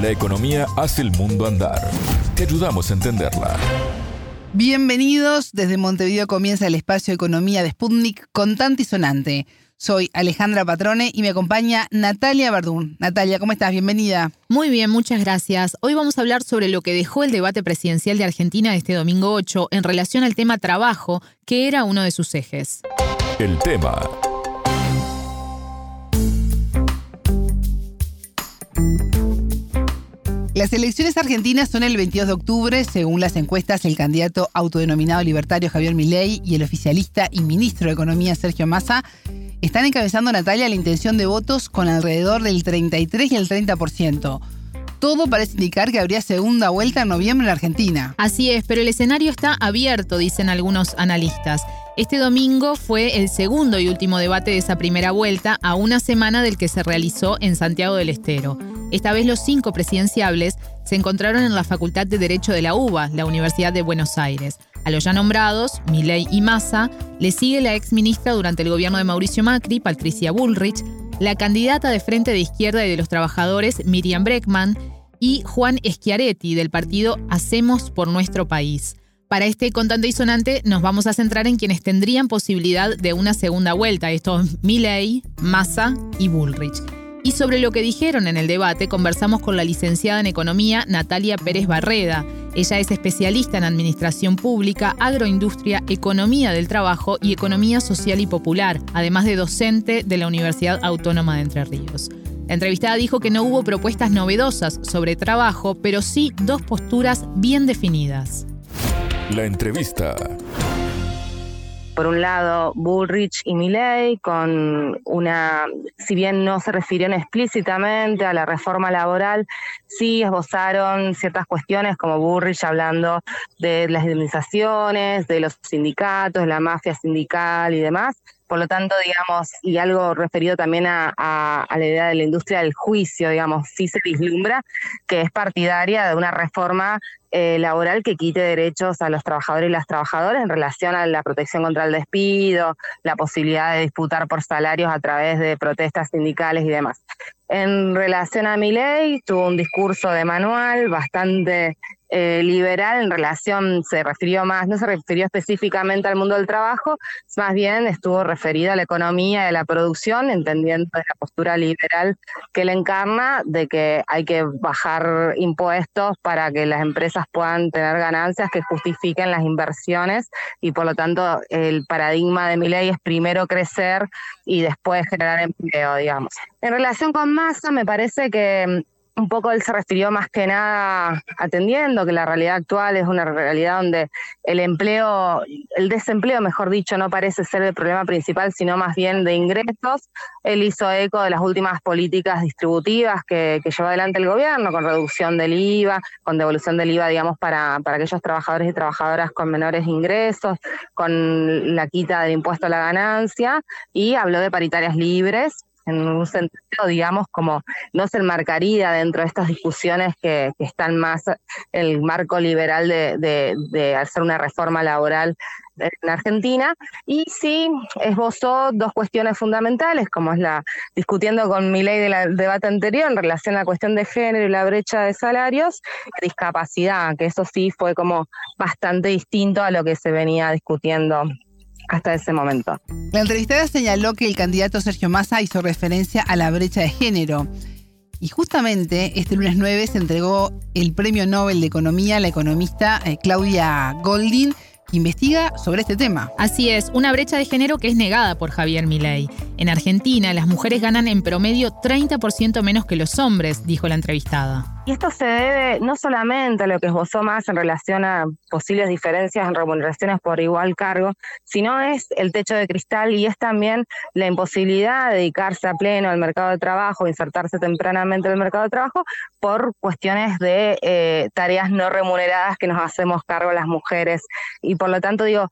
La economía hace el mundo andar. Te ayudamos a entenderla. Bienvenidos. Desde Montevideo comienza el espacio Economía de Sputnik contante y sonante. Soy Alejandra Patrone y me acompaña Natalia Verdún. Natalia, ¿cómo estás? Bienvenida. Muy bien, muchas gracias. Hoy vamos a hablar sobre lo que dejó el debate presidencial de Argentina este domingo 8 en relación al tema trabajo, que era uno de sus ejes. El tema. Las elecciones argentinas son el 22 de octubre. Según las encuestas, el candidato autodenominado libertario Javier Milei y el oficialista y ministro de Economía Sergio Massa están encabezando Natalia la intención de votos con alrededor del 33 y el 30%. Todo parece indicar que habría segunda vuelta en noviembre en Argentina. Así es, pero el escenario está abierto, dicen algunos analistas. Este domingo fue el segundo y último debate de esa primera vuelta a una semana del que se realizó en Santiago del Estero. Esta vez los cinco presidenciables se encontraron en la Facultad de Derecho de la UBA, la Universidad de Buenos Aires. A los ya nombrados, Milei y Massa, le sigue la ex ministra durante el gobierno de Mauricio Macri, Patricia Bullrich, la candidata de Frente de Izquierda y de los Trabajadores, Miriam Breckman, y Juan Schiaretti, del partido Hacemos por Nuestro País. Para este contante y sonante nos vamos a centrar en quienes tendrían posibilidad de una segunda vuelta, estos Milei, Massa y Bullrich. Y sobre lo que dijeron en el debate conversamos con la licenciada en Economía Natalia Pérez Barreda. Ella es especialista en Administración Pública, Agroindustria, Economía del Trabajo y Economía Social y Popular, además de docente de la Universidad Autónoma de Entre Ríos. La entrevistada dijo que no hubo propuestas novedosas sobre trabajo, pero sí dos posturas bien definidas. La entrevista por un lado Bullrich y Milley, con una, si bien no se refirieron explícitamente a la reforma laboral, sí esbozaron ciertas cuestiones como Bullrich hablando de las indemnizaciones, de los sindicatos, la mafia sindical y demás. Por lo tanto, digamos, y algo referido también a, la idea de la industria del juicio, digamos, sí se vislumbra que es partidaria de una reforma eh, laboral que quite derechos a los trabajadores y las trabajadoras en relación a la protección contra el despido, la posibilidad de disputar por salarios a través de protestas sindicales y demás. En relación a mi ley, tuvo un discurso de manual bastante eh, liberal en relación, se refirió más, no se refirió específicamente al mundo del trabajo, más bien estuvo referida a la economía y a la producción, entendiendo la postura liberal que él encarna de que hay que bajar impuestos para que las empresas puedan tener ganancias que justifiquen las inversiones y por lo tanto el paradigma de mi ley es primero crecer y después generar empleo, digamos. En relación con Massa, me parece que un poco él se refirió más que nada atendiendo que la realidad actual es una realidad donde el empleo, el desempleo, mejor dicho, no parece ser el problema principal, sino más bien de ingresos. Él hizo eco de las últimas políticas distributivas que, llevó adelante el gobierno, con reducción del IVA, con devolución del IVA, digamos, para, para aquellos trabajadores y trabajadoras con menores ingresos, con la quita del impuesto a la ganancia, y habló de paritarias libres en un sentido, digamos, como no se enmarcaría dentro de estas discusiones que, están más el marco liberal de, hacer una reforma laboral en Argentina. Y sí esbozó dos cuestiones fundamentales, como es la discutiendo con mi ley del debate anterior en relación a la cuestión de género y la brecha de salarios, discapacidad, que eso sí fue como bastante distinto a lo que se venía discutiendo hasta ese momento. La entrevistada señaló que el candidato Sergio Massa hizo referencia a la brecha de género. Y justamente este lunes 9 se entregó el Premio Nobel de Economía a la economista eh, Claudia Goldin, que investiga sobre este tema. Así es, una brecha de género que es negada por Javier Milei. En Argentina, las mujeres ganan en promedio 30% menos que los hombres, dijo la entrevistada. Y esto se debe no solamente a lo que esbozó más en relación a posibles diferencias en remuneraciones por igual cargo, sino es el techo de cristal y es también la imposibilidad de dedicarse a pleno al mercado de trabajo, insertarse tempranamente en el mercado de trabajo por cuestiones de eh, tareas no remuneradas que nos hacemos cargo las mujeres. Y por lo tanto, digo,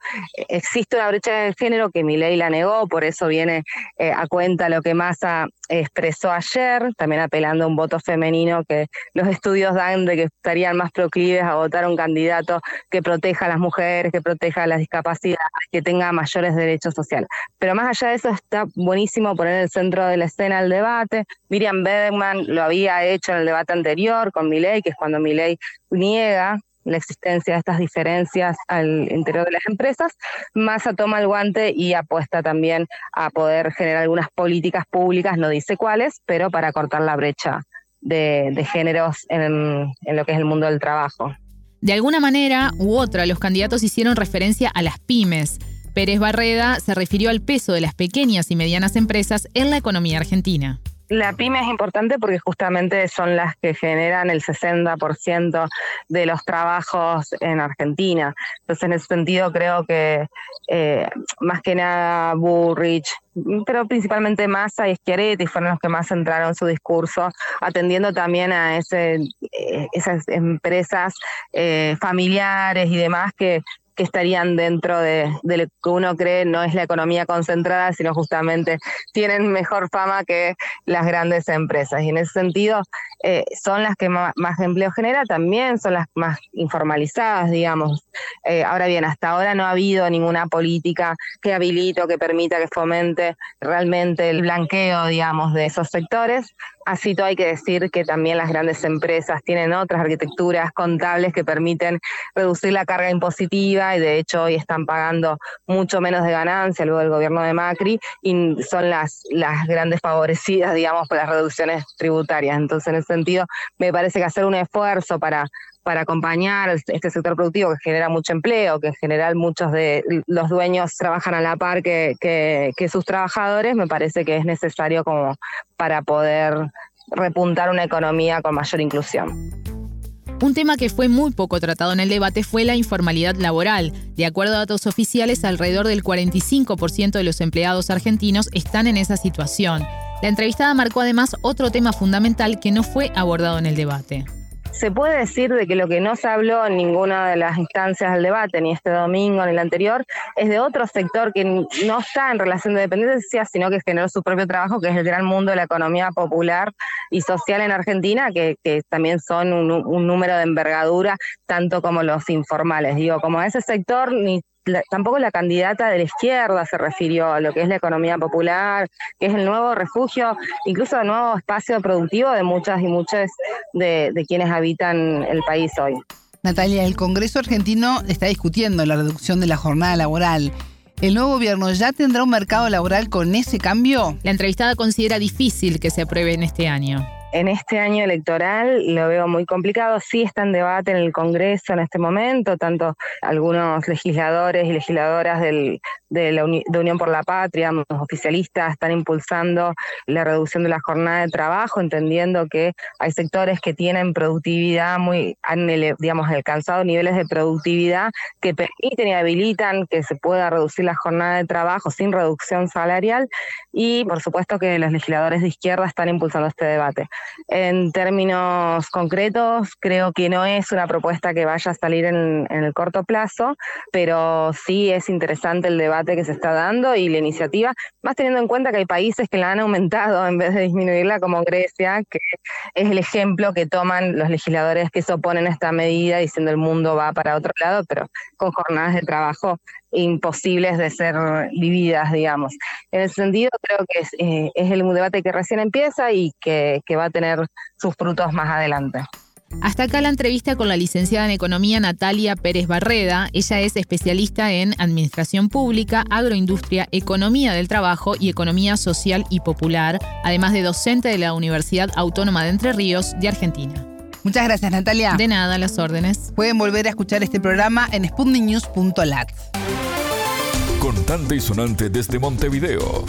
existe una brecha de género que mi ley la negó, por eso viene eh, a cuenta lo que Massa expresó ayer, también apelando a un voto femenino que los estudios dan de que estarían más proclives a votar un candidato que proteja a las mujeres, que proteja a las discapacidades, que tenga mayores derechos sociales. Pero más allá de eso, está buenísimo poner en el centro de la escena el debate. Miriam Bedman lo había hecho en el debate anterior con Milei, que es cuando Milei niega la existencia de estas diferencias al interior de las empresas, Massa toma el guante y apuesta también a poder generar algunas políticas públicas, no dice cuáles, pero para cortar la brecha de, géneros en, en lo que es el mundo del trabajo. De alguna manera u otra, los candidatos hicieron referencia a las pymes. Pérez Barreda se refirió al peso de las pequeñas y medianas empresas en la economía argentina. La pyme es importante porque justamente son las que generan el 60% de los trabajos en Argentina. Entonces, en ese sentido, creo que eh, más que nada Bullrich, pero principalmente Massa y Schiaretti fueron los que más centraron su discurso, atendiendo también a ese, eh, esas empresas eh, familiares y demás que que estarían dentro de, lo que uno cree no es la economía concentrada, sino justamente tienen mejor fama que las grandes empresas. Y en ese sentido, eh, son las que más, empleo genera, también son las más informalizadas, digamos. Eh, ahora bien, hasta ahora no ha habido ninguna política que habilite o que permita que fomente realmente el blanqueo, digamos, de esos sectores. Así todo hay que decir que también las grandes empresas tienen otras arquitecturas contables que permiten reducir la carga impositiva y de hecho hoy están pagando mucho menos de ganancia luego del gobierno de Macri y son las, las grandes favorecidas, digamos, por las reducciones tributarias. Entonces, en ese sentido, me parece que hacer un esfuerzo para para acompañar este sector productivo que genera mucho empleo, que en general muchos de los dueños trabajan a la par que, sus trabajadores, me parece que es necesario como para poder repuntar una economía con mayor inclusión. Un tema que fue muy poco tratado en el debate fue la informalidad laboral. De acuerdo a datos oficiales, alrededor del 45% de los empleados argentinos están en esa situación. La entrevistada marcó además otro tema fundamental que no fue abordado en el debate se puede decir de que lo que no se habló en ninguna de las instancias del debate, ni este domingo ni el anterior, es de otro sector que no está en relación de dependencia, sino que generó su propio trabajo, que es el gran mundo de la economía popular y social en Argentina, que, también son un, un número de envergadura, tanto como los informales. Digo, como ese sector ni tampoco la candidata de la izquierda se refirió a lo que es la economía popular, que es el nuevo refugio, incluso el nuevo espacio productivo de muchas y muchos de, de quienes habitan el país hoy. Natalia, el Congreso argentino está discutiendo la reducción de la jornada laboral. ¿El nuevo gobierno ya tendrá un mercado laboral con ese cambio? La entrevistada considera difícil que se apruebe en este año en este año electoral lo veo muy complicado. Sí está en debate en el Congreso en este momento, tanto algunos legisladores y legisladoras del, de la Unión por la Patria, los oficialistas, están impulsando la reducción de la jornada de trabajo, entendiendo que hay sectores que tienen productividad muy, han digamos, alcanzado niveles de productividad que permiten y habilitan que se pueda reducir la jornada de trabajo sin reducción salarial y por supuesto que los legisladores de izquierda están impulsando este debate. En términos concretos, creo que no es una propuesta que vaya a salir en, el corto plazo, pero sí es interesante el debate que se está dando y la iniciativa, más teniendo en cuenta que hay países que la han aumentado en vez de disminuirla, como Grecia, que es el ejemplo que toman los legisladores que se oponen a esta medida diciendo el mundo va para otro lado, pero con jornadas de trabajo imposibles de ser vividas, digamos. En ese sentido, creo que es, eh, es el debate que recién empieza y que, que va a tener sus frutos más adelante. Hasta acá la entrevista con la licenciada en Economía Natalia Pérez Barreda. Ella es especialista en Administración Pública, Agroindustria, Economía del Trabajo y Economía Social y Popular, además de docente de la Universidad Autónoma de Entre Ríos de Argentina. Muchas gracias, Natalia. De nada, las órdenes. Pueden volver a escuchar este programa en sputniknews.lat. Contante y sonante desde Montevideo.